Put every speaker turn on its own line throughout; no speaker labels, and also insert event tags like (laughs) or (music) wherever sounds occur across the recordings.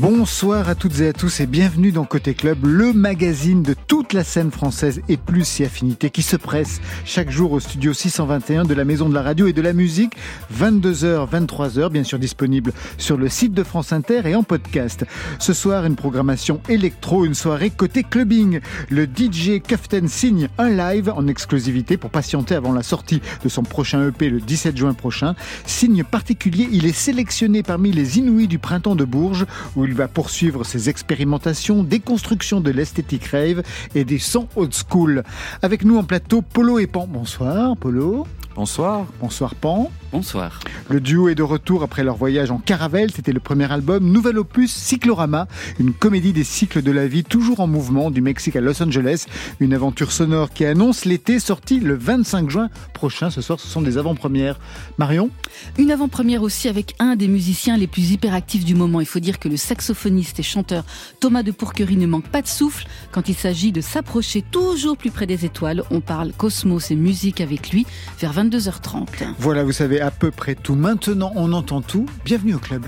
Bonsoir à toutes et à tous et bienvenue dans Côté Club, le magazine de toute la scène française et plus si affinité qui se presse chaque jour au studio 621 de la Maison de la Radio et de la Musique, 22h, 23h, bien sûr disponible sur le site de France Inter et en podcast. Ce soir, une programmation électro, une soirée côté clubbing. Le DJ Kaften signe un live en exclusivité pour patienter avant la sortie de son prochain EP le 17 juin prochain. Signe particulier, il est sélectionné parmi les Inouïs du printemps de Bourges il va poursuivre ses expérimentations, déconstruction de l'esthétique rave et des sons old school. Avec nous en plateau, Polo et Pan. Bonsoir, Polo.
Bonsoir.
Bonsoir, Pan.
Bonsoir.
Le duo est de retour après leur voyage en caravelle. C'était le premier album, nouvel opus Cyclorama, une comédie des cycles de la vie toujours en mouvement du Mexique à Los Angeles. Une aventure sonore qui annonce l'été sorti le 25 juin prochain. Ce soir, ce sont des avant-premières. Marion?
Une avant-première aussi avec un des musiciens les plus hyperactifs du moment. Il faut dire que le saxophoniste et chanteur Thomas de Pourquerie ne manque pas de souffle quand il s'agit de s'approcher toujours plus près des étoiles. On parle cosmos et musique avec lui vers 22h30.
Voilà, vous savez à peu près tout. Maintenant, on entend tout. Bienvenue au club.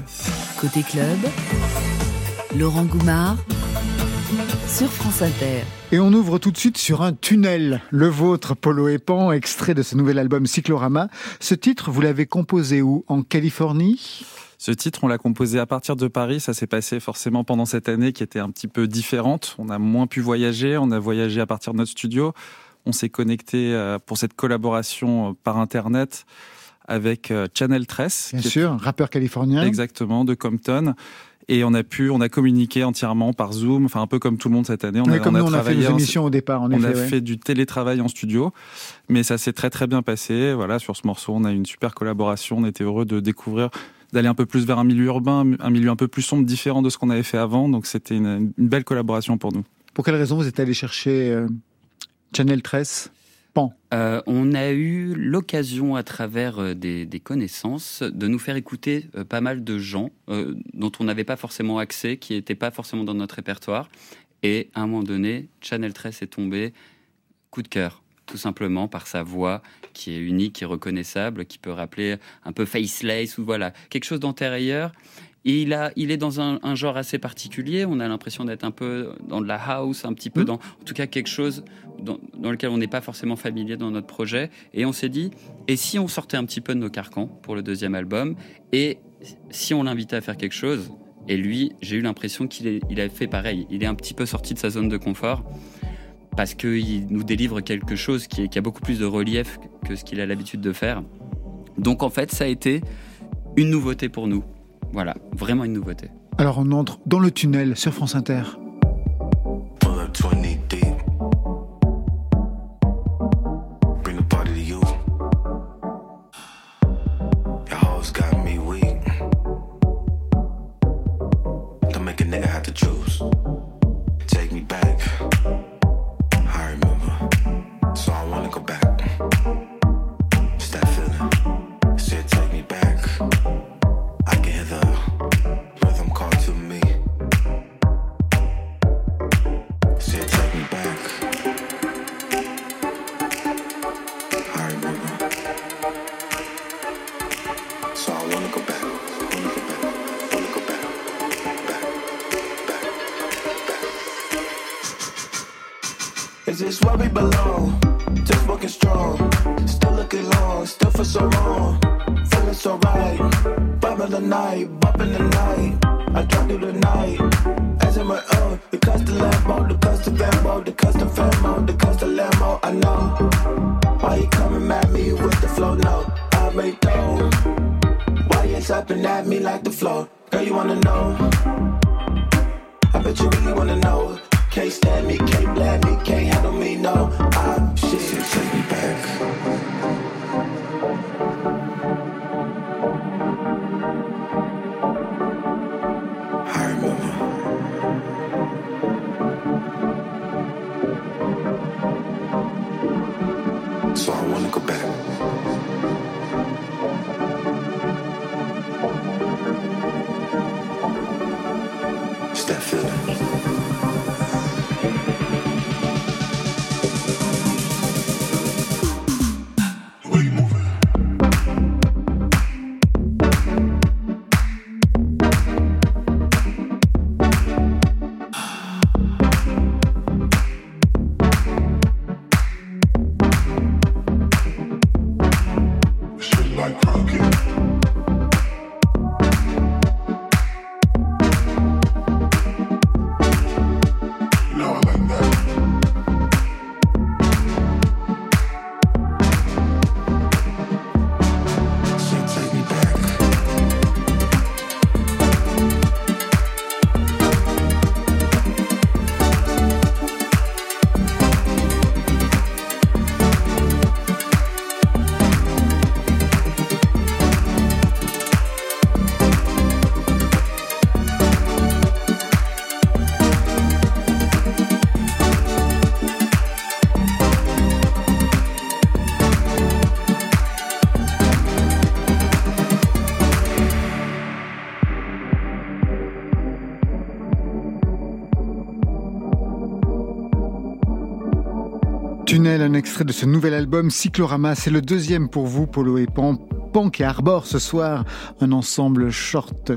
Côté club, Laurent Goumard sur France Inter.
Et on ouvre tout de suite sur un tunnel, le vôtre, Polo Epan, extrait de ce nouvel album Cyclorama. Ce titre, vous l'avez composé où? En Californie?
Ce titre, on l'a composé à partir de Paris. Ça s'est passé forcément pendant cette année qui était un petit peu différente. On a moins pu voyager. On a voyagé à partir de notre studio. On s'est connecté euh, pour cette collaboration euh, par Internet avec euh, Channel 13.
Bien sûr, rappeur californien.
Exactement, de Compton. Et on a pu, on a communiqué entièrement par Zoom, enfin un peu comme tout le monde cette année.
On a, comme nous, on a fait nos émissions au départ. En
on
a
fait du télétravail en studio, mais ça s'est très très bien passé. Voilà, sur ce morceau, on a eu une super collaboration. On était heureux de découvrir, d'aller un peu plus vers un milieu urbain, un milieu un peu plus sombre, différent de ce qu'on avait fait avant. Donc c'était une, une, belle collaboration pour nous.
Pour quelle raison vous êtes allé chercher Channel 13
euh, on a eu l'occasion, à travers euh, des, connaissances, de nous faire écouter euh, pas mal de gens dont on n'avait pas forcément accès, qui n'étaient pas forcément dans notre répertoire. Et à un moment donné, Channel 13 est tombé coup de cœur, tout simplement par sa voix qui est unique et reconnaissable, qui peut rappeler un peu Faceless ou voilà, quelque chose d'antérieur et il, a, il est dans un, genre assez particulier. On a l'impression d'être un peu dans de la house, un petit peu mmh. dans, en tout cas, quelque chose dans, lequel on n'est pas forcément familier dans notre projet. Et on s'est dit, et si on sortait un petit peu de nos carcans pour le deuxième album Et si on l'invitait à faire quelque chose Et lui, j'ai eu l'impression qu'il il a fait pareil. Il est un petit peu sorti de sa zone de confort parce qu'il nous délivre quelque chose qui, qui a beaucoup plus de relief que ce qu'il a l'habitude de faire. Donc en fait, ça a été une nouveauté pour nous. Voilà, vraiment une nouveauté.
Alors on entre dans le tunnel sur France Inter. Un extrait de ce nouvel album Cyclorama. C'est le deuxième pour vous, Polo et Pan. Pan qui arbore ce soir un ensemble short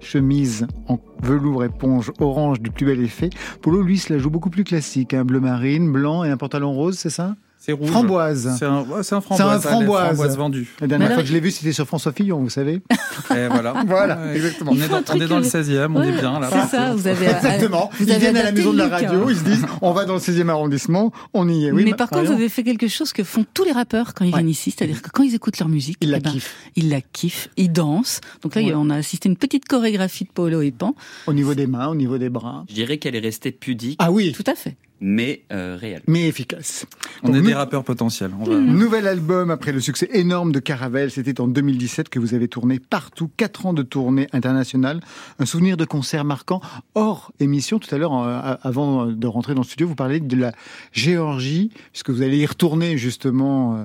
chemise en velours éponge orange du plus bel effet. Polo, lui, se la joue beaucoup plus classique. Un bleu marine, blanc et un pantalon rose, c'est ça?
C'est rouge.
Framboise.
C'est un, ouais, un, framboise.
un framboise.
framboise vendu.
La dernière fois que je l'ai vu, c'était sur François Fillon, vous savez. (laughs)
Et voilà. (laughs)
voilà, exactement.
On est, dans, on est dans, le 16e, on est bien là.
C'est ça, vous avez.
Exactement. Vous ils viennent à la maison de la radio, ils se disent, on va dans le 16e arrondissement, on y est. Oui,
mais par contre, vous avez fait quelque chose que font tous les rappeurs quand ils viennent ici, c'est-à-dire que quand ils écoutent leur musique,
ils la
eh ben,
kiffent.
Ils la kiffent, ils dansent. Donc là, on a assisté à une petite chorégraphie de Polo et Pan.
Au niveau des mains, au niveau des bras.
Je dirais qu'elle est restée pudique.
Ah oui.
Tout à fait
mais euh, réel.
Mais efficace.
On est des rappeurs potentiels.
Nouvel album après le succès énorme de Caravelle, c'était en 2017 que vous avez tourné partout, quatre ans de tournée internationale, un souvenir de concert marquant hors émission. Tout à l'heure, avant de rentrer dans le studio, vous parlez de la Géorgie, puisque vous allez y retourner justement euh,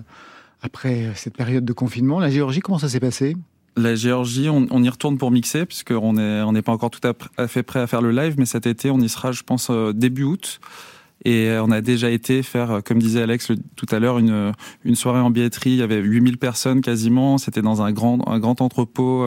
après cette période de confinement. La Géorgie, comment ça s'est passé?
La Géorgie, on, y retourne pour mixer, puisqu'on n'est on n'est pas encore tout à fait prêt à faire le live, mais cet été, on y sera, je pense, euh, début août. Et euh, on a déjà été faire, euh, comme disait Alex tout à l'heure, une, une soirée en billetterie. Il y avait 8000 personnes quasiment. C'était dans un grand, un grand entrepôt.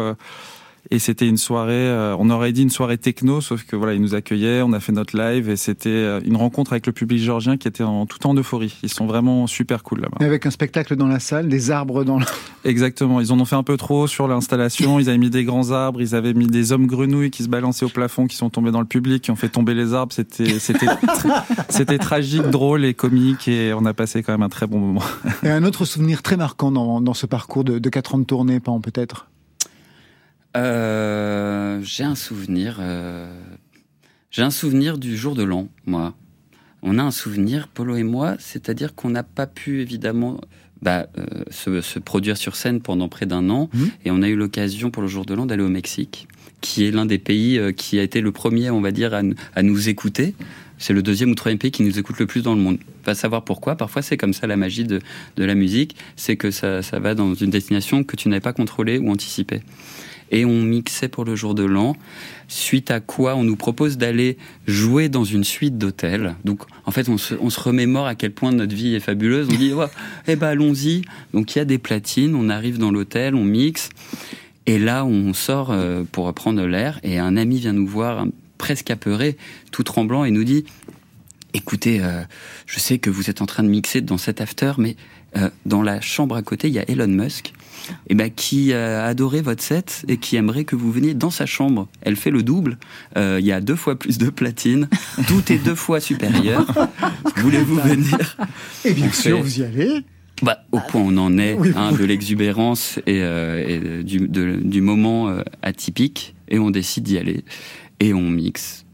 Et c'était une soirée, euh, on aurait dit une soirée techno, sauf que voilà, ils nous accueillaient, on a fait notre live et c'était euh, une rencontre avec le public géorgien qui était en tout en euphorie. Ils sont vraiment super cool là-bas.
Avec un spectacle dans la salle, des arbres dans. La... (laughs)
Exactement. Ils en ont fait un peu trop sur l'installation. Ils avaient mis des grands arbres, ils avaient mis des hommes grenouilles qui se balançaient au plafond, qui sont tombés dans le public, qui ont fait tomber les arbres. C'était c'était c'était tragique, drôle et comique et on a passé quand même un très bon moment.
Et un autre souvenir très marquant dans, dans ce parcours de, de 4 ans de tournée, pas peut-être?
Euh, J'ai un souvenir. Euh, j'ai un souvenir du jour de l'an, moi. On a un souvenir, Polo et moi, c'est-à-dire qu'on n'a pas pu évidemment bah, euh, se, se, produire sur scène pendant près d'un an, mmh. et on a eu l'occasion pour le jour de l'an d'aller au Mexique, qui est l'un des pays qui a été le premier, on va dire, à, à nous écouter. C'est le deuxième ou troisième pays qui nous écoute le plus dans le monde. Pas savoir pourquoi. Parfois, c'est comme ça la magie de, de la musique. C'est que ça, ça va dans une destination que tu n'avais pas contrôlée ou anticipée et on mixait pour le jour de l'an. Suite à quoi on nous propose d'aller jouer dans une suite d'hôtels. Donc en fait on se, on se, remémore à quel point notre vie est fabuleuse. On dit ouais, eh ben allons-y. Donc il y a des platines, on arrive dans l'hôtel, on mixe. Et là on sort euh, pour prendre l'air et un ami vient nous voir presque apeuré, tout tremblant et nous dit écoutez, euh, je sais que vous êtes en train de mixer dans cet after, mais euh, dans la chambre à côté, il y a Elon Musk eh ben, qui a adoré votre set et qui aimerait que vous veniez dans sa chambre. Elle fait le double. Euh, il y a deux fois plus de platine. Tout est deux fois supérieur. (laughs) Voulez-vous venir?
Et bien sûr, vous y allez.
Bah, au point où on en est, hein, de l'exubérance et, euh, et du, de, du, moment euh, atypique, et on décide d'y aller, et on mixe,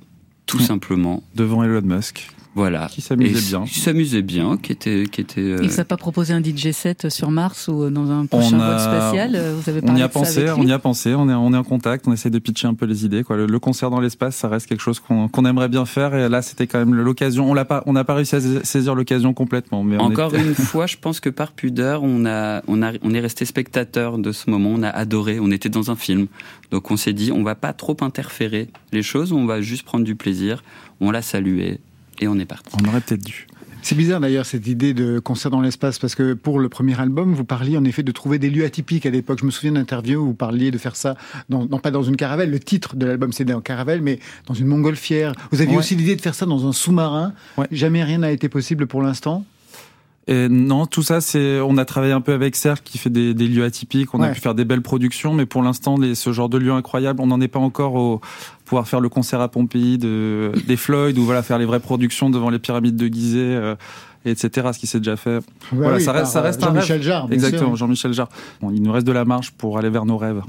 tout simplement.
Devant Elon Musk.
Voilà.
Qui s'amusait bien.
Qui s'amusait bien, qui était, qui était. Euh...
Il vous a pas proposé un DJ set sur Mars ou dans un prochain vol spatial euh, Vous avez
On y a pensé, on y a pensé. On est, on est en contact. On essaie de pitcher un peu les idées. Quoi. Le, concert dans l'espace, ça reste quelque chose qu'on qu aimerait bien faire. Et là, c'était quand même l'occasion. On l'a pas, on n'a pas réussi à saisir l'occasion complètement. Mais
encore
était...
une (laughs) fois, je pense que par pudeur, on a, on a, on est resté spectateur de ce moment. On a adoré. On était dans un film, donc on s'est dit, on va pas trop interférer les choses. On va juste prendre du plaisir. On l'a salué et on est parti.
On aurait peut-être dû.
C'est bizarre d'ailleurs cette idée de concert dans l'espace parce que pour le premier album, vous parliez en effet de trouver des lieux atypiques à l'époque. Je me souviens d'interviews où vous parliez de faire ça, dans, non pas dans une caravelle, le titre de l'album c'est en caravelle, mais dans une montgolfière. Vous aviez
Ouais.
aussi l'idée de faire ça dans un sous-marin.
Ouais.
Jamais rien n'a été possible pour l'instant.
Et non, tout ça, c'est, on a travaillé un peu avec Serge qui fait des, des lieux atypiques. On a pu faire des belles productions, mais pour l'instant, les, ce genre de lieux incroyables, on n'en est pas encore au pouvoir faire le concert à Pompéi de, des Floyd ou voilà faire les vraies productions devant les pyramides de Gizeh. Euh, etc. Ce qui s'est déjà fait.
voilà, ça reste, ça reste Jean-Michel Jarre.
Exactement, Jean-Michel Jarre. Bon, il nous reste de la marge pour aller vers nos rêves.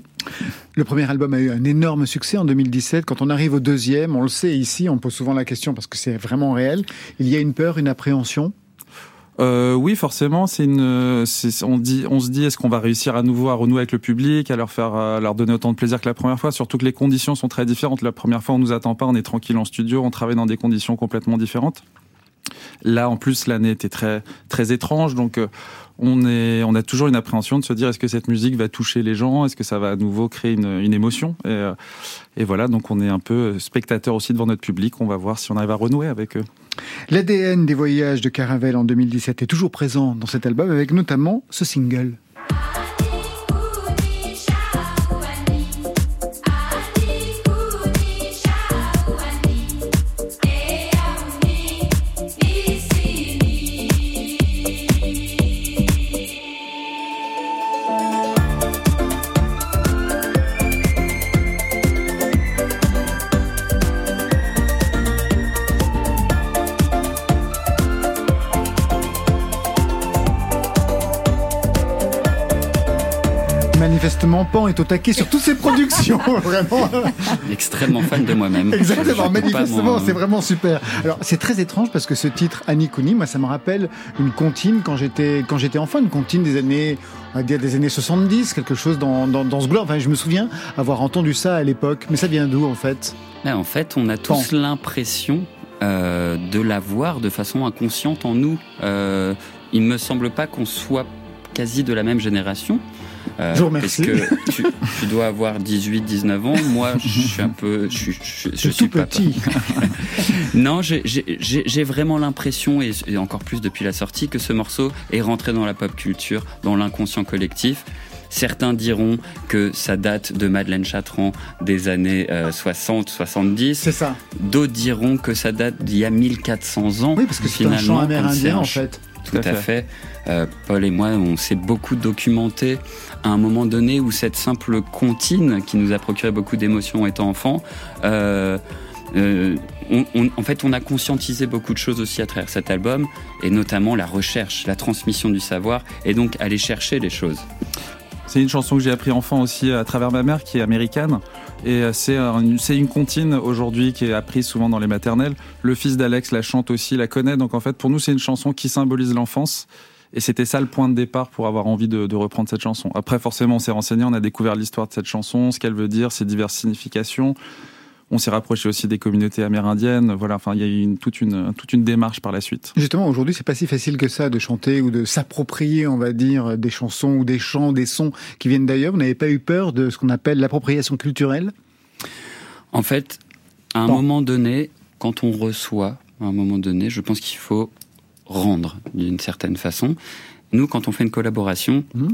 Le premier album a eu un énorme succès en 2017. Quand on arrive au deuxième, on le sait ici, on pose souvent la question parce que c'est vraiment réel. Il y a une peur, une appréhension
euh, oui, forcément, c'est une. on dit, on se dit, est-ce qu'on va réussir à nouveau à renouer avec le public, à leur faire, à leur donner autant de plaisir que la première fois. Surtout que les conditions sont très différentes. La première fois, on nous attend pas, on est tranquille en studio, on travaille dans des conditions complètement différentes. Là, en plus, l'année était très très étrange, donc euh, on est, on a toujours une appréhension de se dire est-ce que cette musique va toucher les gens, est-ce que ça va à nouveau créer une, une émotion. Et, euh, et voilà, donc on est un peu spectateur aussi devant notre public. On va voir si on arrive à renouer avec eux.
L'ADN des voyages de Caravelle en 2017 est toujours présent dans cet album, avec notamment ce single. Manifestement, Pan est au taquet sur toutes ses productions, (laughs) vraiment.
Extrêmement fan de moi-même.
Exactement, manifestement, c'est vraiment super. Alors, c'est très étrange parce que ce titre, Annie Kouni, moi, ça me rappelle une comptine quand j'étais, quand j'étais enfant, une comptine des années, on va dire des années 70, quelque chose dans, dans, dans ce globe. Enfin, je me souviens avoir entendu ça à l'époque. Mais ça vient d'où, en fait?
en fait, on a tous l'impression euh, de l'avoir de façon inconsciente en nous. Euh, il me semble pas qu'on soit quasi de la même génération.
Euh, je vous remercie.
Parce que tu, tu, dois avoir 18, 19 ans. Moi, je suis un peu, je, je, je suis
tout petit. (laughs)
non, j'ai vraiment l'impression, et, et encore plus depuis la sortie, que ce morceau est rentré dans la pop culture, dans l'inconscient collectif. Certains diront que ça date de Madeleine Chatran des années euh, 60, 70.
C'est ça.
D'autres diront que ça date d'il y a 1400 ans.
Oui, parce que c'est un chant amérindien en fait.
Tout, à, fait. fait. Euh, Paul et moi, on s'est beaucoup documenté à un moment donné où cette simple comptine qui nous a procuré beaucoup d'émotions étant enfant, euh, euh, on, on, en fait, on a conscientisé beaucoup de choses aussi à travers cet album, et notamment la recherche, la transmission du savoir, et donc aller chercher les choses.
C'est une chanson que j'ai appris enfant aussi à travers ma mère, qui est américaine. Et c'est une, une comptine aujourd'hui qui est apprise souvent dans les maternelles. Le fils d'Alex la chante aussi, la connaît. Donc en fait, pour nous, c'est une chanson qui symbolise l'enfance. Et c'était ça le point de départ pour avoir envie de, de reprendre cette chanson. Après, forcément, on s'est renseigné, on a découvert l'histoire de cette chanson, ce qu'elle veut dire, ses diverses significations. On s'est rapproché aussi des communautés amérindiennes. Voilà, enfin, il y a eu une, toute une toute une démarche par la suite.
Justement, aujourd'hui, c'est pas si facile que ça de chanter ou de s'approprier, on va dire, des chansons ou des chants, des sons qui viennent d'ailleurs. Vous n'avez pas eu peur de ce qu'on appelle l'appropriation culturelle?
En fait, à un bon. moment donné, quand on reçoit, à un moment donné, je pense qu'il faut rendre d'une certaine façon. Nous, quand on fait une collaboration, mmh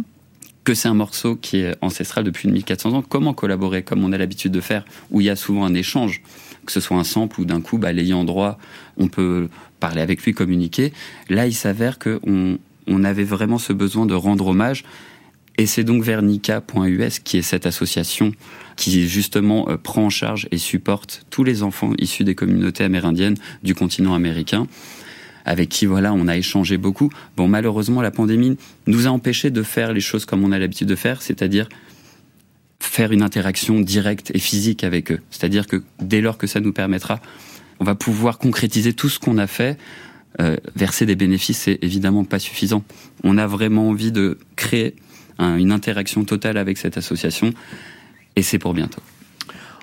que c'est un morceau qui est ancestral depuis 1400 ans, comment collaborer comme on a l'habitude de faire, où il y a souvent un échange, que ce soit un sample ou d'un coup, bah, l'ayant droit, on peut parler avec lui, communiquer. Là, il s'avère qu'on on avait vraiment ce besoin de rendre hommage. Et c'est donc Vernica.us qui est cette association qui justement euh, prend en charge et supporte tous les enfants issus des communautés amérindiennes du continent américain avec qui voilà on a échangé beaucoup. Bon malheureusement la pandémie nous a empêché de faire les choses comme on a l'habitude de faire, c'est-à-dire faire une interaction directe et physique avec eux. C'est-à-dire que dès lors que ça nous permettra, on va pouvoir concrétiser tout ce qu'on a fait. Euh, verser des bénéfices, c'est évidemment pas suffisant. On a vraiment envie de créer un, une interaction totale avec cette association et c'est pour bientôt.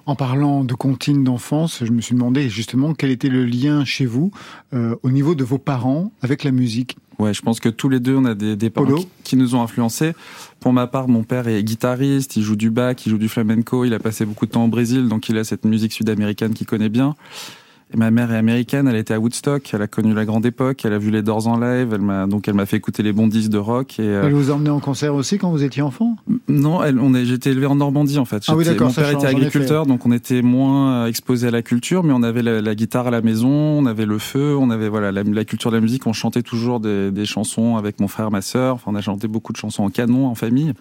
En parlant de comptines d'enfance, je me suis demandé justement quel était le lien chez vous euh, au niveau de vos parents avec la musique.
Ouais, je pense que tous les deux, on a des, des parents qui, qui, nous ont influencés. Pour ma part, mon père est guitariste, il joue du bac, il joue du flamenco, il a passé beaucoup de temps au Brésil, donc il a cette musique sud-américaine qu'il connaît bien. Et ma mère est américaine, elle était à Woodstock, elle a connu la grande époque, elle a vu les Doors en live, elle m'a donc elle m'a fait écouter les bons disques de rock. Et,
euh, Elle vous emmenait en concert aussi quand vous étiez enfant?
Non, elle, on est, j'étais élevé en Normandie en fait.
Ah oui,
mon père était agriculteur, donc on était moins exposé à la culture, mais on avait la, guitare à la maison, on avait le feu, on avait voilà la, culture de la musique, on chantait toujours des, des, chansons avec mon frère, ma sœur. Enfin, on a chanté beaucoup de chansons en canon en famille.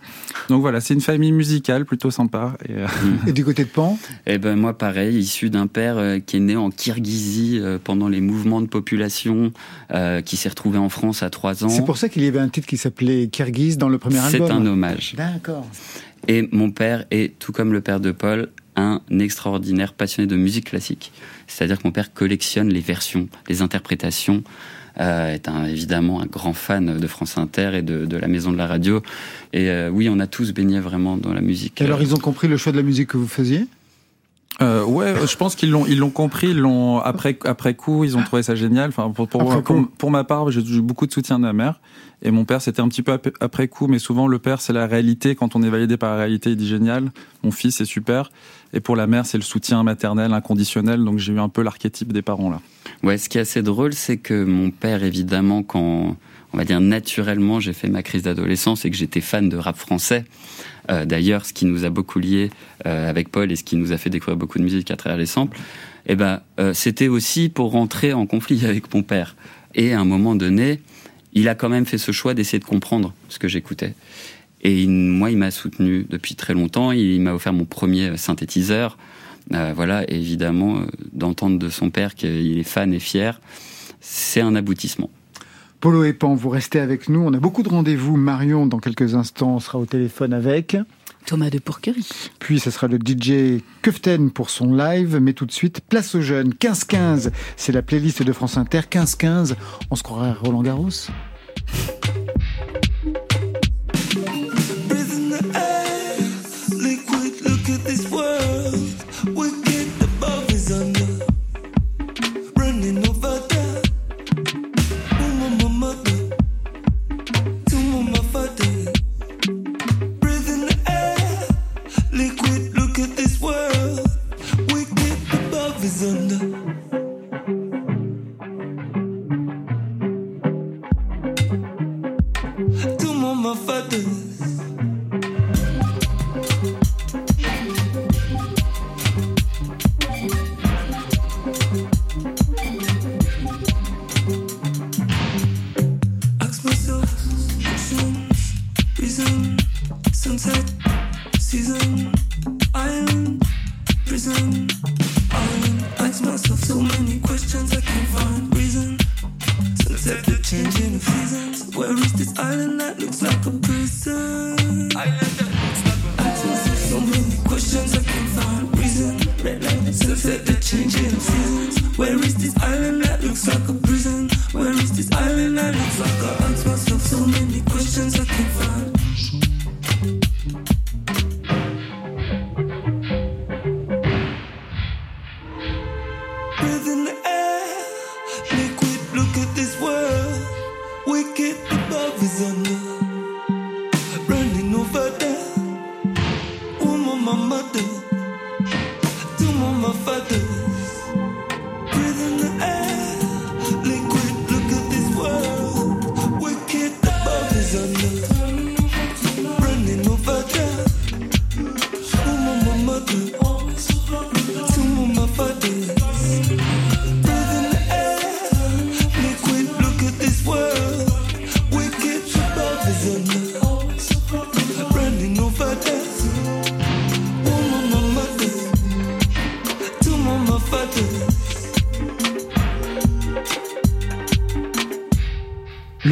Donc voilà, c'est une famille musicale plutôt sympa.
Et, euh, et du côté de Pan?
Eh ben moi pareil, issu d'un père euh, qui est né en Kirghizie pendant les mouvements de population, euh, qui s'est retrouvé en France à 3 ans.
C'est pour ça qu'il y avait un titre qui s'appelait Kirghiz dans le premier album.
C'est un hommage.
D'accord.
Et mon père est, tout comme le père de Paul, un extraordinaire passionné de musique classique. C'est-à-dire que mon père collectionne les versions, les interprétations. Euh, est un, évidemment un grand fan de France Inter et de, de la Maison de la Radio. Et euh, oui, on a tous baigné vraiment dans la musique.
Et alors, ils ont compris le choix de la musique que vous faisiez?
Euh, ouais, je pense qu'ils l'ont ils l'ont compris, ils l'ont après après coup, ils ont trouvé ça génial. Enfin pour pour, pour, ma part, j'ai eu beaucoup de soutien de ma mère et mon père c'était un petit peu après coup, mais souvent le père c'est la réalité. Quand on est validé par la réalité, il dit génial. Mon fils c'est super. Et pour la mère c'est le soutien maternel inconditionnel. Donc j'ai eu un peu l'archétype des parents là.
Ouais, ce qui est assez drôle, c'est que mon père évidemment quand on va dire naturellement j'ai fait ma crise d'adolescence et que j'étais fan de rap français. Euh, d'ailleurs, ce qui nous a beaucoup liés euh, avec Paul et ce qui nous a fait découvrir beaucoup de musique à travers les samples, eh ben, euh, c'était aussi pour rentrer en conflit (laughs) avec mon père. Et à un moment donné, il a quand même fait ce choix d'essayer de comprendre ce que j'écoutais. Et moi, il m'a soutenu depuis très longtemps. Il m'a offert mon premier synthétiseur. voilà, évidemment, d'entendre de son père qu'il est fan et fier, c'est un aboutissement.
Polo et Pan, vous restez avec nous. On a beaucoup de rendez-vous. Marion, dans quelques instants, sera au téléphone avec...
Thomas de Pourquerie.
Puis ce sera le DJ Kuften pour son live, mais tout de suite, place aux jeunes. 15-15, c'est la playlist de France Inter. 15-15, on se croirait à Roland Garros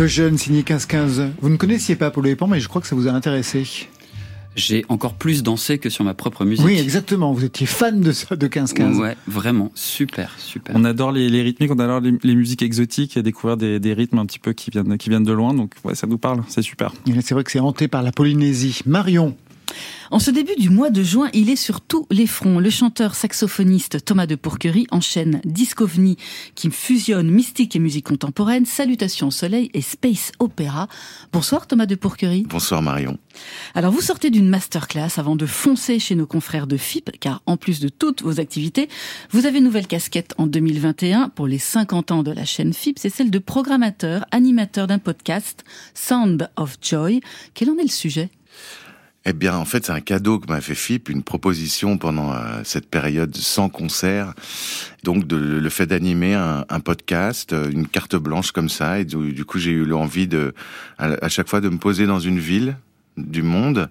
Le jeune signé 15-15. Vous ne connaissiez pas Paulo Pan, mais je crois que ça vous a intéressé.
J'ai encore plus dansé que sur ma propre musique.
Oui, exactement. Vous étiez fan de ça, de 15-15.
Ouais, vraiment. Super, super.
On adore les, les rythmiques, on adore les, musiques exotiques et découvrir des, des, rythmes un petit peu qui viennent, qui viennent de loin. Donc, ouais, ça nous parle. C'est super.
C'est vrai que c'est hanté par la Polynésie. Marion.
En ce début du mois de juin, il est sur tous les fronts. Le chanteur saxophoniste Thomas de Pourquerie enchaîne Discovni qui fusionne mystique et musique contemporaine, Salutations au soleil et Space Opera. Bonsoir Thomas de Pourquerie.
Bonsoir Marion.
Alors vous sortez d'une masterclass avant de foncer chez nos confrères de FIP, car en plus de toutes vos activités, vous avez une nouvelle casquette en 2021 pour les 50 ans de la chaîne FIP, c'est celle de programmateur, animateur d'un podcast, Sound of Joy. Quel en est le sujet?
Eh bien, en fait, c'est un cadeau que m'a fait FIP, une proposition pendant euh, cette période sans concert. Donc, le fait d'animer un, podcast, euh, une carte blanche comme ça. Et du, coup, j'ai eu l'envie de, à, chaque fois, de me poser dans une ville du monde.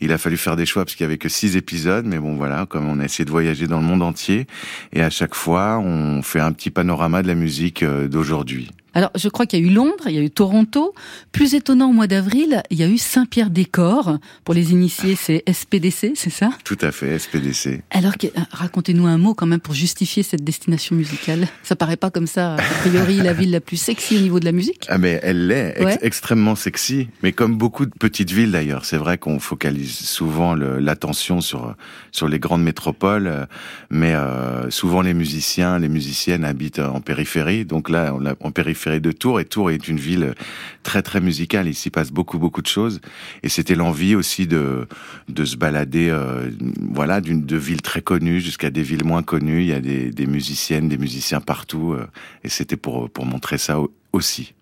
Il a fallu faire des choix parce qu'il y avait que six épisodes, mais bon voilà, comme on a essayé de voyager dans le monde entier, et à chaque fois, on fait un petit panorama de la musique euh, d'aujourd'hui.
Alors, je crois qu'il y a eu Londres, il y a eu Toronto. Plus étonnant, au mois d'avril, il y a eu Saint-Pierre-des-Corps. Pour les initiés, c'est SPDC, c'est ça?
Tout à fait, SPDC.
Alors, euh, racontez-nous un mot quand même pour justifier cette destination musicale. Ça paraît pas comme ça, a priori, la ville la plus sexy au niveau de la musique
Ah, mais elle l'est, extrêmement sexy. Mais comme beaucoup de petites villes d'ailleurs, c'est vrai qu'on focalise souvent l'attention sur sur les grandes métropoles, mais euh, souvent les musiciens, les musiciennes habitent en périphérie. Donc là, on en périphérie, de Tours et Tours est une ville très très musicale. Il s'y passe beaucoup beaucoup de choses et c'était l'envie aussi de de se balader, euh, voilà, d'une de villes très connues jusqu'à des villes moins connues. Il y a des, musiciennes, des musiciens partout euh, et c'était pour pour montrer ça aussi.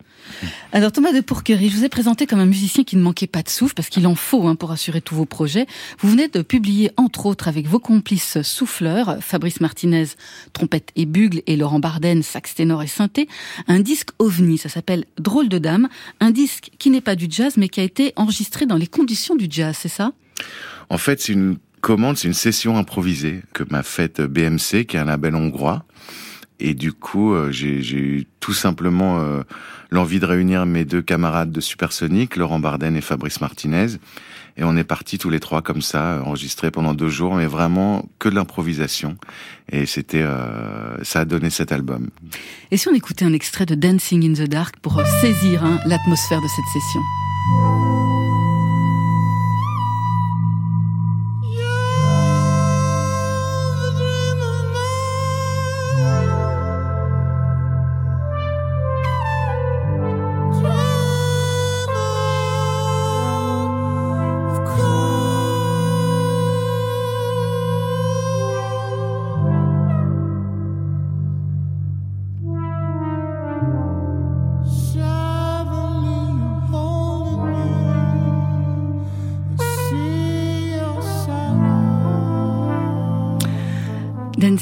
Alors Thomas de Pourquerie, je vous ai présenté comme un musicien qui ne manquait pas de souffle, parce qu'il en faut hein, pour assurer tous vos projets. Vous venez de publier, entre autres, avec vos complices souffleurs, Fabrice Martinez, trompette et bugle, et Laurent Barden, sax ténor et synthé, un disque ovni, ça s'appelle Drôle de dame, un disque qui n'est pas du jazz, mais qui a été enregistré dans les conditions du jazz, c'est ça?
En fait, c'est une commande, c'est une session improvisée que m'a faite BMC, qui est un label hongrois. Et du coup, euh, j'ai eu tout simplement euh, l'envie de réunir mes deux camarades de Supersonic, Laurent Barden et Fabrice Martinez. Et on est partis tous les trois comme ça, enregistrés pendant deux jours, mais vraiment que de l'improvisation. Et c'était, euh, ça a donné cet album.
Et si on écoutait un extrait de Dancing in the Dark pour saisir hein, l'atmosphère de cette session?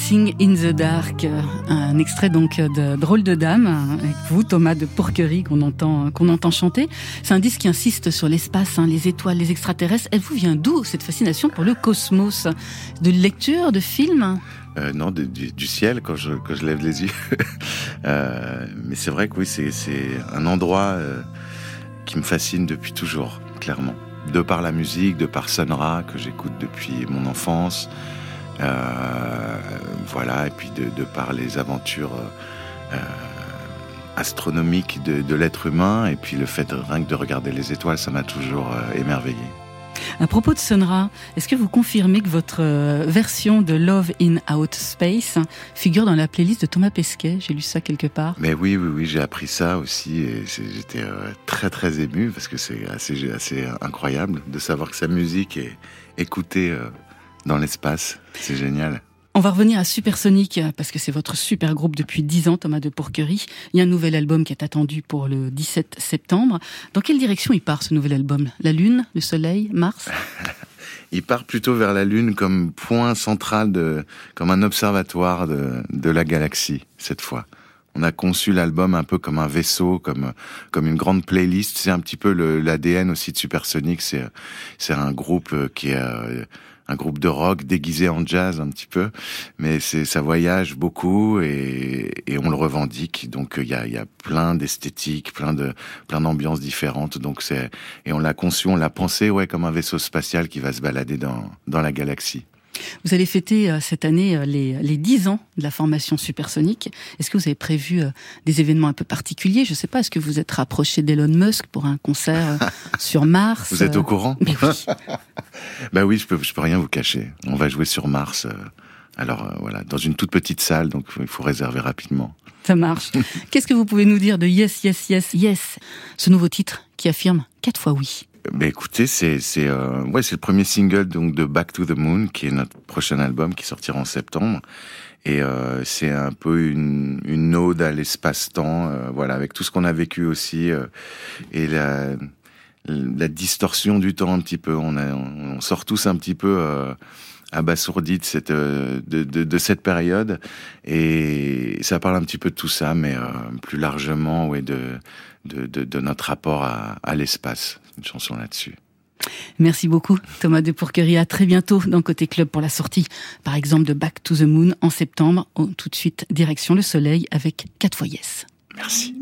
Dancing in the Dark, un extrait donc de Drôle de Dame, avec vous Thomas de Porquerie qu'on entend, entend chanter. C'est un disque qui insiste sur l'espace, hein, les étoiles, les extraterrestres. Elle vous vient d'où cette fascination pour le cosmos? De lecture, de films
euh, non, du, ciel quand je, je lève les yeux. (laughs) euh, mais c'est vrai que oui, c'est un endroit euh, qui me fascine depuis toujours, clairement. De par la musique, de par Sun que j'écoute depuis mon enfance, voilà, et puis de, de, par les aventures euh, astronomiques de, de l'être humain, et puis le fait de, rien que de regarder les étoiles, ça m'a toujours euh, émerveillé.
À propos de Sonra, est-ce que vous confirmez que votre version de Love in Outer Space figure dans la playlist de Thomas Pesquet? J'ai lu ça quelque part.
Mais oui, oui, oui, j'ai appris ça aussi et j'étais très très ému parce que c'est assez, assez incroyable de savoir que sa musique est écoutée dans l'espace. C'est génial.
On va revenir à Supersonic parce que c'est votre super groupe depuis 10 ans, Thomas de Pourquerie. Il y a un nouvel album qui est attendu pour le 17 septembre. Dans quelle direction il part ce nouvel album? La Lune, le Soleil, Mars? (laughs)
Il part plutôt vers la Lune comme point central de, comme un observatoire de, de la galaxie cette fois. On a conçu l'album un peu comme un vaisseau, comme comme une grande playlist. C'est un petit peu l'ADN aussi de Supersonic. C'est c'est un groupe qui est euh, un groupe de rock déguisé en jazz un petit peu, mais c'est ça voyage beaucoup et, et on le revendique. Donc il y a, y a plein d'esthétiques, plein de plein d'ambiances différentes. Donc c'est et on l'a conçu, on l'a pensé ouais comme un vaisseau spatial qui va se balader dans dans la galaxie.
Vous allez fêter euh, cette année euh, les, les 10 ans de la formation supersonique. Est-ce que vous avez prévu euh, des événements un peu particuliers? Je ne sais pas, est-ce que vous êtes rapproché d'Elon Musk pour un concert (laughs) sur Mars
Vous êtes au courant?
Mais oui. (laughs)
bah oui, je peux, je peux rien vous cacher. On va jouer sur Mars. Alors voilà, dans une toute petite salle, donc il faut réserver rapidement.
Ça marche. (laughs) Qu'est-ce que vous pouvez nous dire de Yes, Yes, Yes, Yes? Ce nouveau titre qui affirme quatre fois oui.
Mais écoutez, c'est c'est euh, ouais, c'est le premier single donc de Back to the Moon qui est notre prochain album qui sortira en septembre. Et euh, c'est un peu une, une ode à l'espace-temps, euh, voilà, avec tout ce qu'on a vécu aussi euh, et la, la distorsion du temps un petit peu. On, a, on sort tous un petit peu euh, abasourdis de cette de, de, de, cette période et ça parle un petit peu de tout ça, mais plus largement, ouais, de, de, de notre rapport à, à l'espace. Une chanson là-dessus.
Merci beaucoup Thomas de Pourquerie. À très bientôt dans Côté Club pour la sortie, par exemple, de Back to the Moon en septembre. Tout de suite, direction le soleil avec 4 fois Yes.
Merci.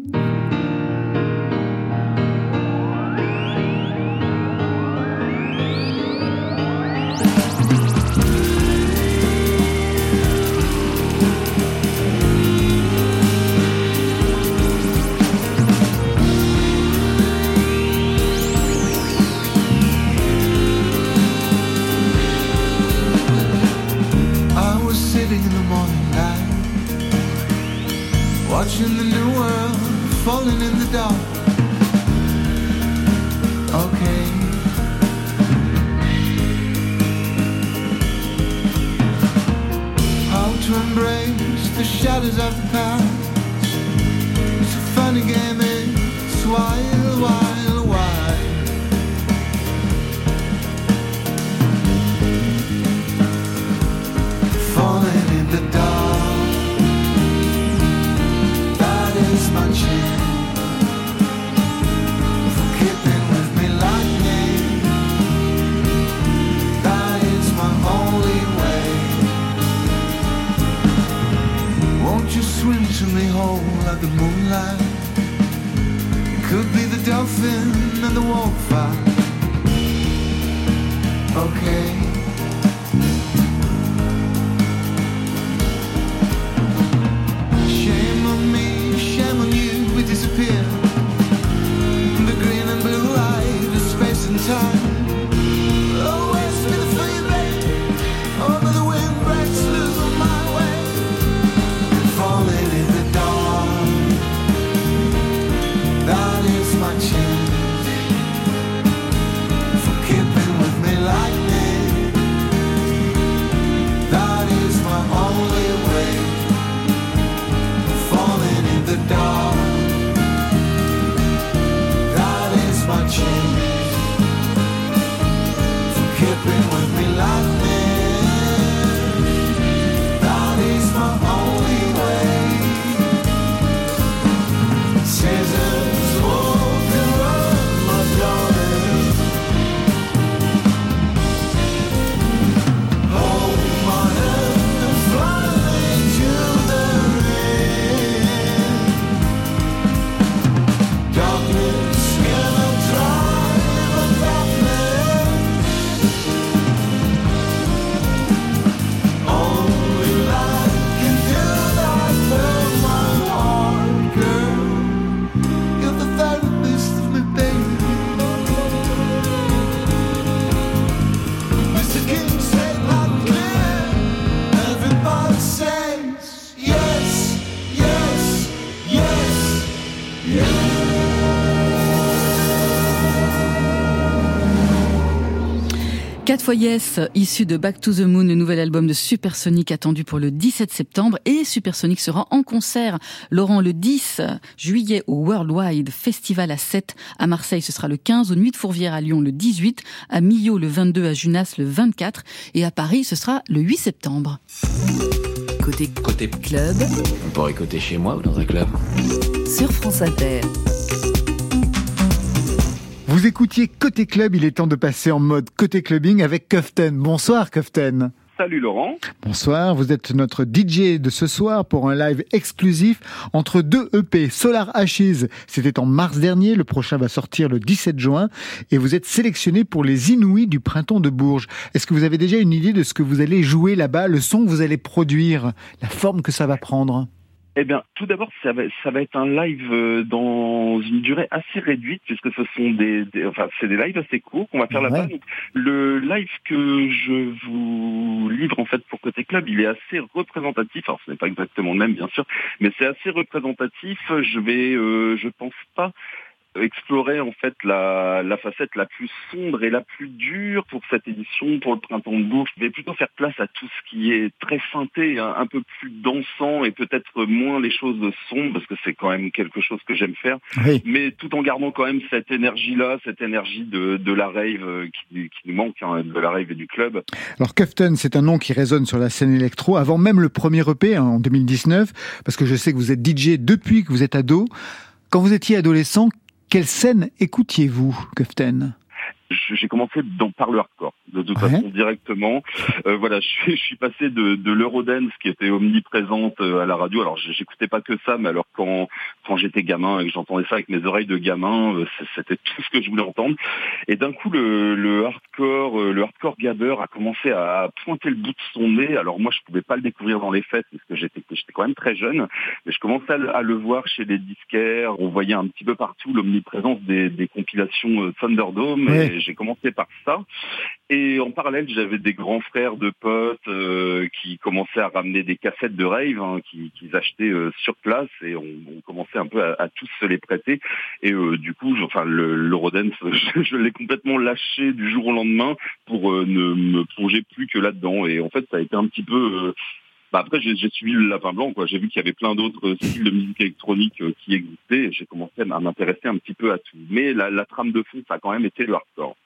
Yes,
issu de Back to the Moon, le nouvel album de Supersonic attendu pour le 17 septembre. Et Supersonic sera en concert, Laurent, le 10 juillet au Worldwide Festival à 7 à Marseille. Ce sera le 15, aux Nuits de Fourvière à Lyon le 18, à Millau le 22, à Junas le 24 et à Paris ce sera le 8 septembre.
Côté
Côté
club
On pourrait côté chez moi ou dans un club?
sur France Inter.
Vous écoutiez Côté Club, il est temps de passer en mode Côté Clubbing avec Koften. Bonsoir Koften.
Salut Laurent.
Bonsoir, vous êtes notre DJ de ce soir pour un live exclusif entre deux EP. Solar Ashes, c'était en mars dernier, le prochain va sortir le 17 juin et vous êtes sélectionné pour les Inouïs du printemps de Bourges. Est-ce que vous avez déjà une idée de ce que vous allez jouer là-bas, le son que vous allez produire, la forme que ça va prendre?
Eh bien, tout d'abord, ça va, ça va être un live euh, dans une durée assez réduite, puisque ce sont des, des- enfin, c'est des lives assez courts qu'on va faire là-bas. Donc, le live que je vous livre en fait pour côté club, il est assez représentatif. Alors, ce n'est pas exactement le même, bien sûr, mais c'est assez représentatif. Je vais, euh, je pense pas explorer en fait la, la facette la plus sombre et la plus dure pour cette édition, pour le printemps de Bourges. Je vais plutôt faire place à tout ce qui est très synthé, un, un peu plus dansant et peut-être moins les choses sombres, parce que c'est quand même quelque chose que j'aime faire,
Oui.
mais tout en gardant quand même cette énergie-là, cette énergie de, de la rave euh, qui, qui nous manque, hein, de la rave et du club.
Alors Kufton, c'est un nom qui résonne sur la scène électro avant même le premier EP hein, en 2019, parce que je sais que vous êtes DJ depuis que vous êtes ado. Quand vous étiez adolescent, quelle scène écoutiez-vous, Kufton
Je- j'ai commencé dans, par le hardcore, de toute
Ouais.
façon directement. Euh, voilà, (laughs) je suis, je suis passé de, de l'eurodance qui était omniprésente euh, à la radio. Alors j'écoutais pas que ça, mais alors quand quand j'étais gamin et que j'entendais ça avec mes oreilles de gamin, euh, c'était tout ce que je voulais entendre. Et d'un coup, le, le hardcore, euh, le hardcore gabber a commencé à pointer le bout de son nez. Alors moi, je pouvais pas le découvrir dans les fêtes parce que j'étais j'étais quand même très jeune, mais je commençais à, le- à le voir chez les disquaires. On voyait un petit peu partout l'omniprésence des, des compilations Thunderdome.
Ouais.
Et j'ai commencé par ça. Et en parallèle, j'avais des grands frères de potes euh, qui commençaient à ramener des cassettes de rave hein, qui- qu'ils achetaient euh, sur place et on, on commençait un peu à, à tous se les prêter. Et euh, du coup, enfin, le, l'Eurodance, (laughs) je, je l'ai complètement lâché du jour au lendemain pour euh, ne me plonger plus que là-dedans. Et en fait, ça a été un petit peu euh, bah après, j'ai suivi le lapin blanc. quoi. J'ai vu qu'il y avait plein d'autres styles de musique électronique euh, qui existaient. J'ai commencé à m'intéresser un petit peu à tout. Mais la, la trame de fond, ça a quand même été le hardcore.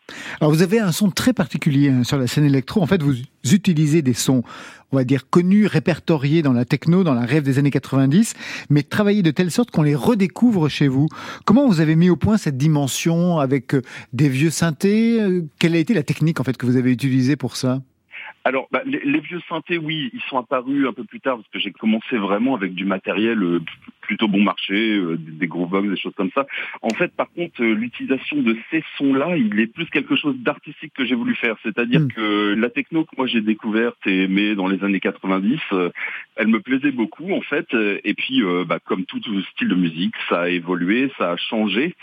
Alors vous avez un son très particulier hein, sur la scène électro. En fait, vous utilisez des sons, on va dire, connus, répertoriés dans la techno, dans la rêve des années 90, mais travaillés de telle sorte qu'on les redécouvre chez vous. Comment vous avez mis au point cette dimension avec euh, des vieux synthés? Euh, Quelle a été la technique en fait que vous avez utilisée pour ça?
Alors, bah, les, les vieux synthés, oui, ils sont apparus un peu plus tard parce que j'ai commencé vraiment avec du matériel euh, plutôt bon marché, euh, des, des gros box, des choses comme ça. En fait, par contre, euh, l'utilisation de ces sons-là, il est plus quelque chose d'artistique que j'ai voulu faire. C'est-à-dire
Mm.
que la techno que moi j'ai découverte et aimée dans les années 90, euh, elle me plaisait beaucoup en fait. Et puis, euh, bah, comme tout style de musique, ça a évolué, ça a changé.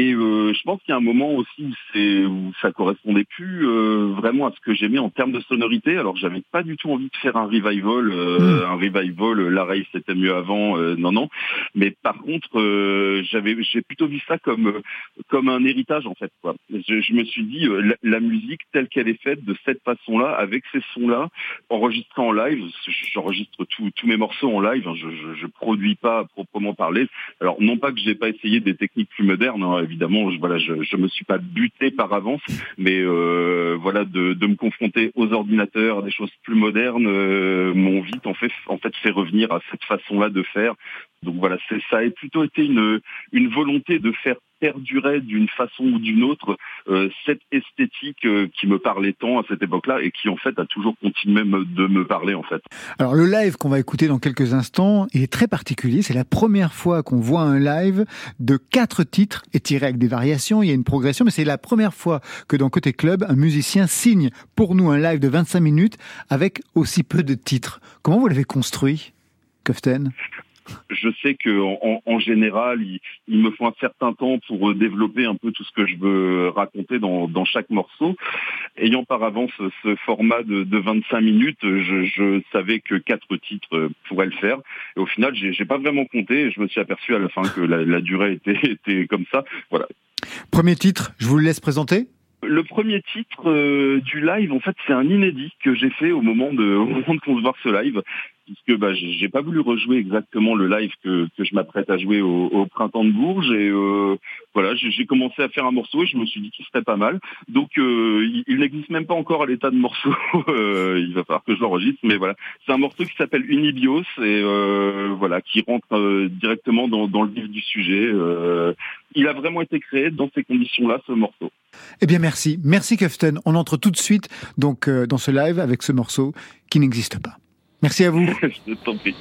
Et euh, je pense qu'il y a un moment aussi où, c'est, où ça correspondait plus euh, vraiment à ce que j'aimais en termes de sonorité. Alors j'avais pas du tout envie de faire un revival, euh, un revival. euh, La rave c'était mieux avant, euh, non non. Mais par contre, euh, j'avais, j'ai plutôt vu ça comme comme un héritage en fait. Quoi. Je, je me suis dit euh, la, la musique telle qu'elle est faite de cette façon-là, avec ces sons-là, enregistrée en live. J'enregistre tous tous mes morceaux en live. hein, je, je, je produis pas à proprement parler. Alors non pas que j'ai pas essayé des techniques plus modernes, hein, évidemment, je, voilà, je, je me suis pas buté par avance, mais euh, voilà, de, de me confronter aux ordinateurs, à des choses plus modernes, euh, m'ont vite en fait, en fait fait revenir à cette façon-là de faire. Donc voilà, ça a plutôt été une, une volonté de faire perdurer d'une façon ou d'une autre euh, cette esthétique euh, qui me parlait tant à cette époque-là et qui en fait a toujours continué de me parler en fait.
Alors le live qu'on va écouter dans quelques instants est très particulier. C'est la première fois qu'on voit un live de quatre titres étirés avec des variations. Il y a une progression, mais c'est la première fois que dans Côté Club, un musicien signe pour nous un live de 25 minutes avec aussi peu de titres. Comment vous l'avez construit, Koften?
Je sais que en, en général, il, il, me faut un certain temps pour développer un peu tout ce que je veux raconter dans, dans chaque morceau. Ayant par avance ce format de, de 25 minutes, je, je, savais que quatre titres pourraient le faire. Et au final, j'ai pas vraiment compté. Et je me suis aperçu à la fin que la, la durée était, (laughs) était comme ça. Voilà.
Premier titre, je vous le laisse présenter.
Le premier titre euh, du live, en fait, c'est un inédit que j'ai fait au moment de, au moment de concevoir ce live, puisque bah, j'ai pas voulu rejouer exactement le live que, que je m'apprête à jouer au, au, printemps de Bourges. Et euh, voilà, j'ai commencé à faire un morceau et je me suis dit qu'il serait pas mal. Donc, euh, il, n'existe même pas encore à l'état de morceau. (laughs) Euh, il va falloir que je l'enregistre, mais voilà, c'est un morceau qui s'appelle Unibios et euh, voilà, qui rentre euh, directement dans, dans, le vif du sujet. il a vraiment été créé dans ces conditions-là, ce morceau.
Eh bien, merci. Merci, Keften. On entre tout de suite donc euh, dans ce live avec ce morceau qui n'existe pas. Merci à vous. (laughs)
Je t'en prie.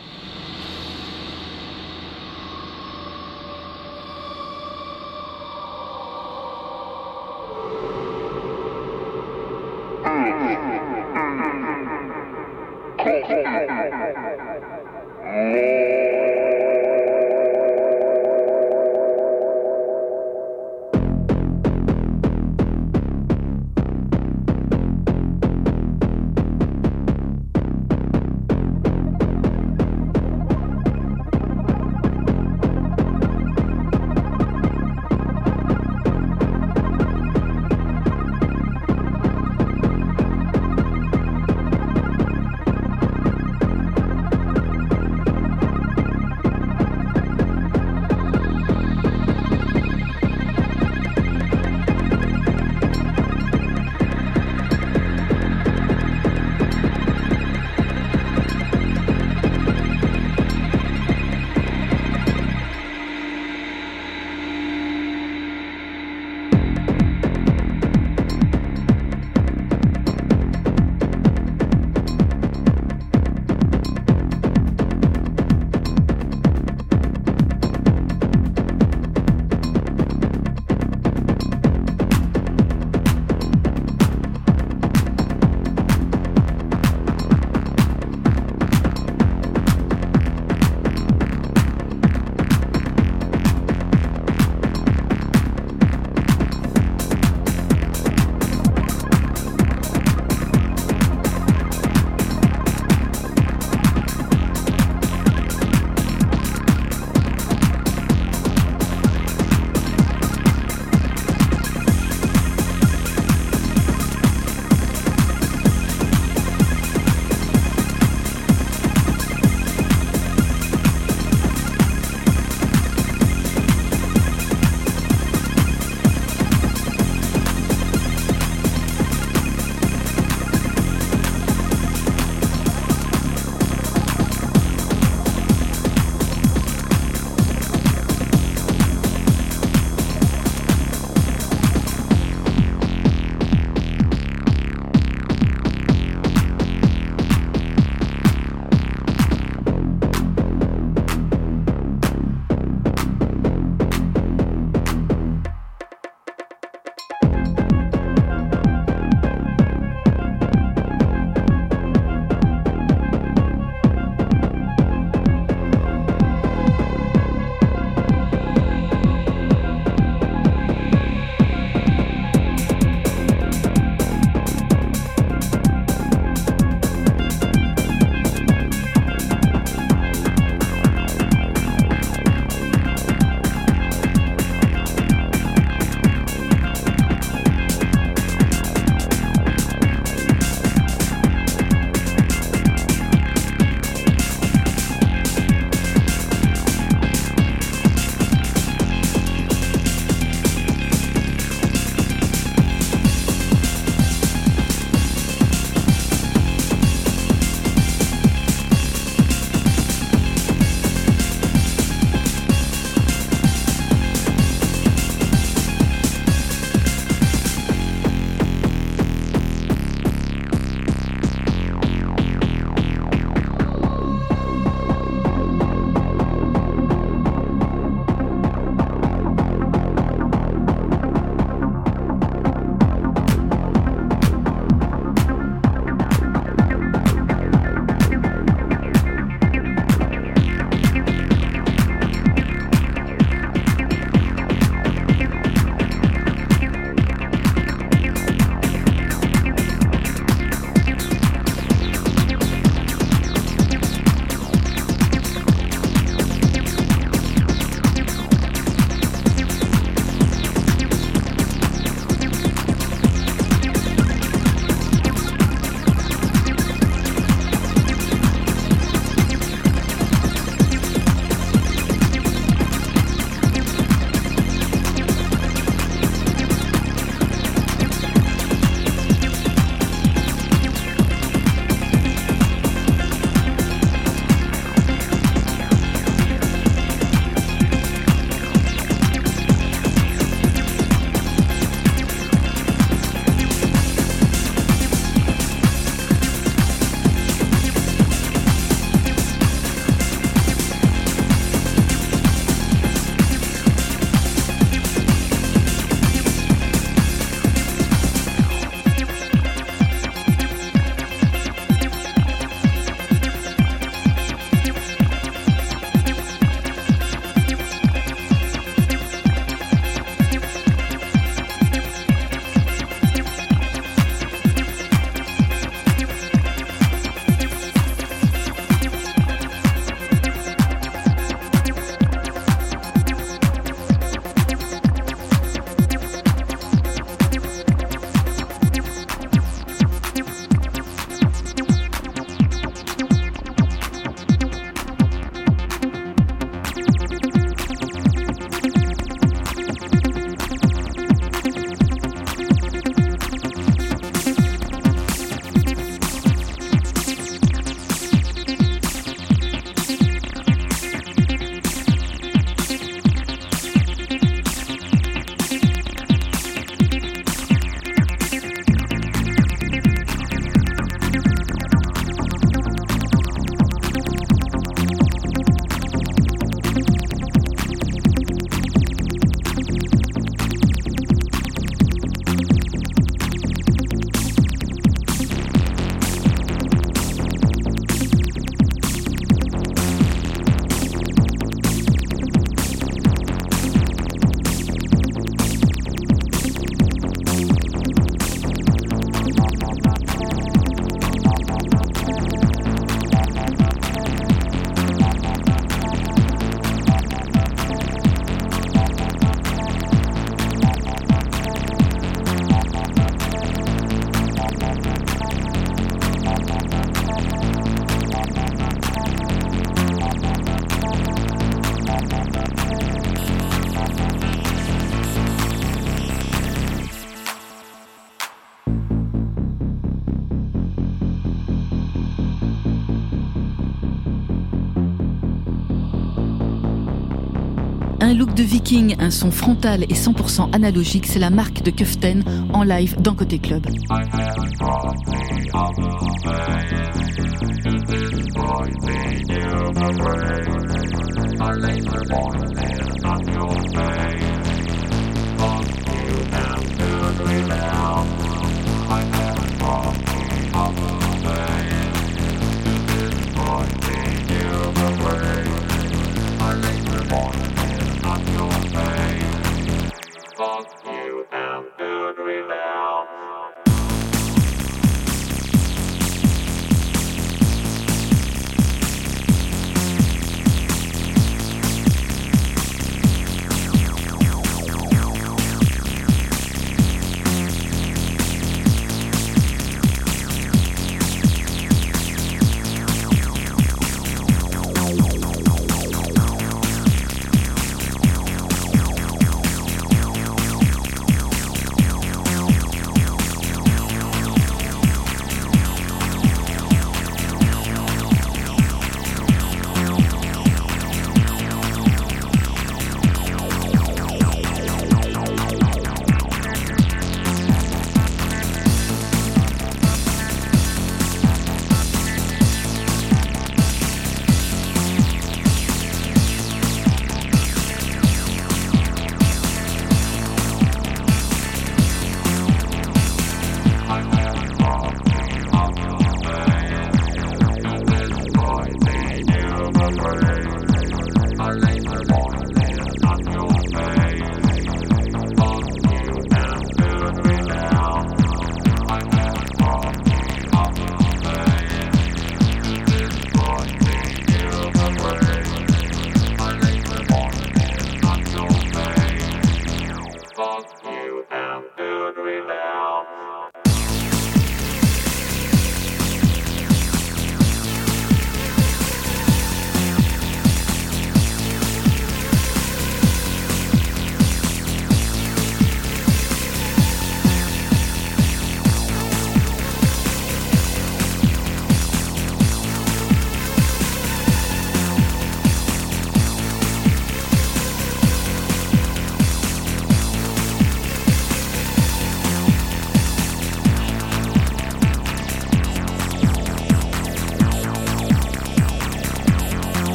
Viking, un son frontal et 100% analogique, c'est la marque de Kuften en live dans Côté Club.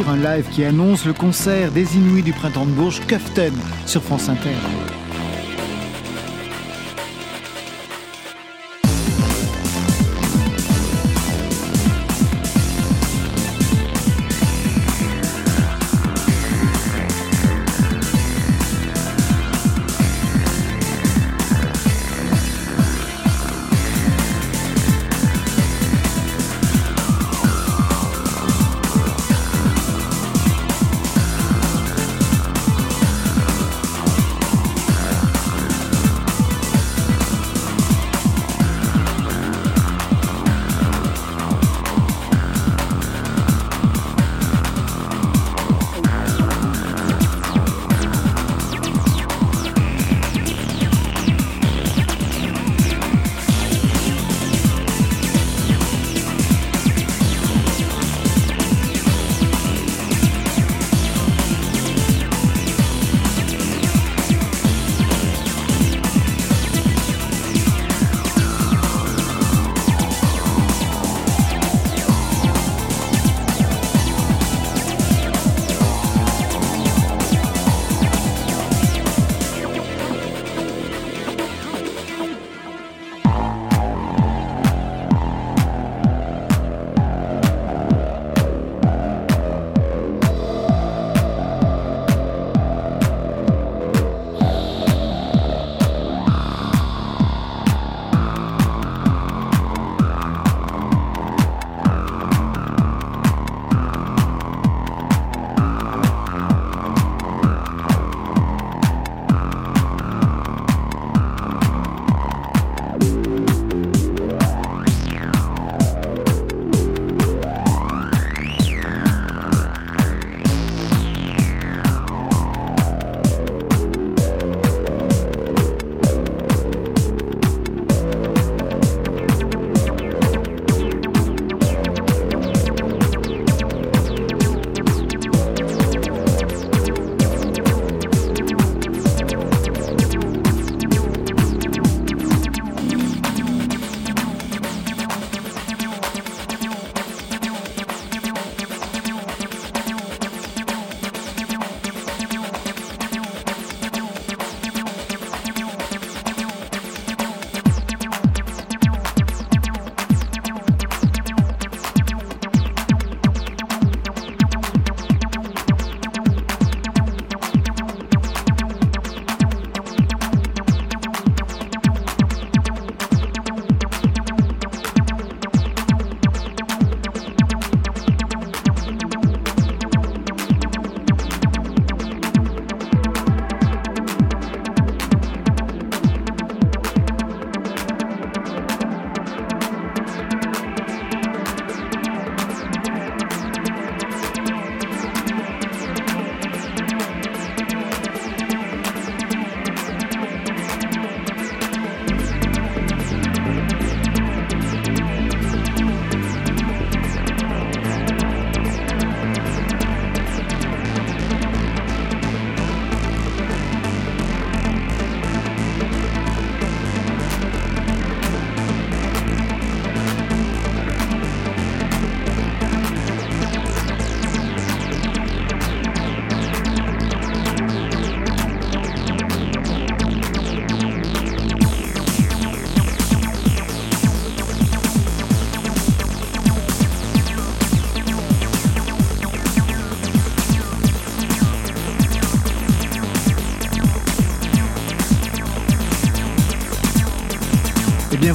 Un live qui annonce le concert des Inuits du printemps de Bourges, Kuften, sur France Inter.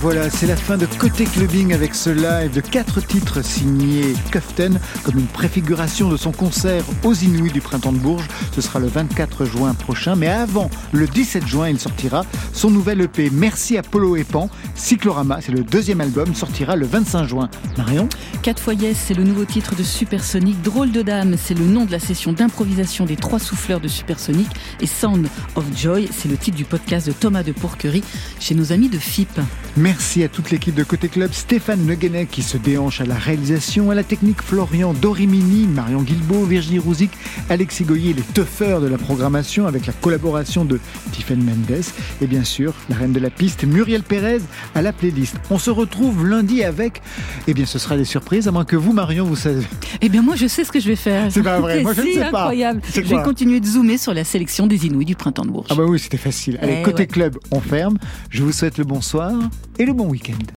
Voilà, c'est la fin de Côté Clubbing avec ce live de quatre titres signés Kuften comme une préfiguration de son concert aux Inuits du printemps de Bourges. Ce sera le 24 juin prochain, mais avant le 17 juin, il sortira son nouvel EP Merci à Polo et Pan. Cyclorama, c'est le deuxième album, sortira le 25 juin. Marion?
4 fois c'est le nouveau titre de Supersonic. Drôle de dame, c'est le nom de la session d'improvisation des trois souffleurs de Supersonic. Et Sound of Joy, c'est le titre du podcast de Thomas de Pourquerie chez nos amis de FIP.
Merci à toute l'équipe de Côté Club, Stéphane Le Guenec qui se déhanche à la réalisation, à la technique Florian Dorimini, Marion Guilbault, Virginie Rouzic, Alexis Goyer, les tuffeurs de la programmation avec la collaboration de Tiffen Mendes et bien sûr la reine de la piste Muriel Pérez à la playlist. On se retrouve lundi avec, eh bien ce sera des surprises, à moins que vous Marion vous savez.
Eh bien moi je sais ce que je vais faire.
C'est pas vrai, moi je ne sais pas.
incroyable.
C'est
Je vais continuer de zoomer sur la sélection des Inouïs du printemps de Bourges.
Ah bah oui c'était facile. Allez
Eh
Côté
ouais.
Club on ferme. Je vous souhaite le bonsoir et le bon week-end.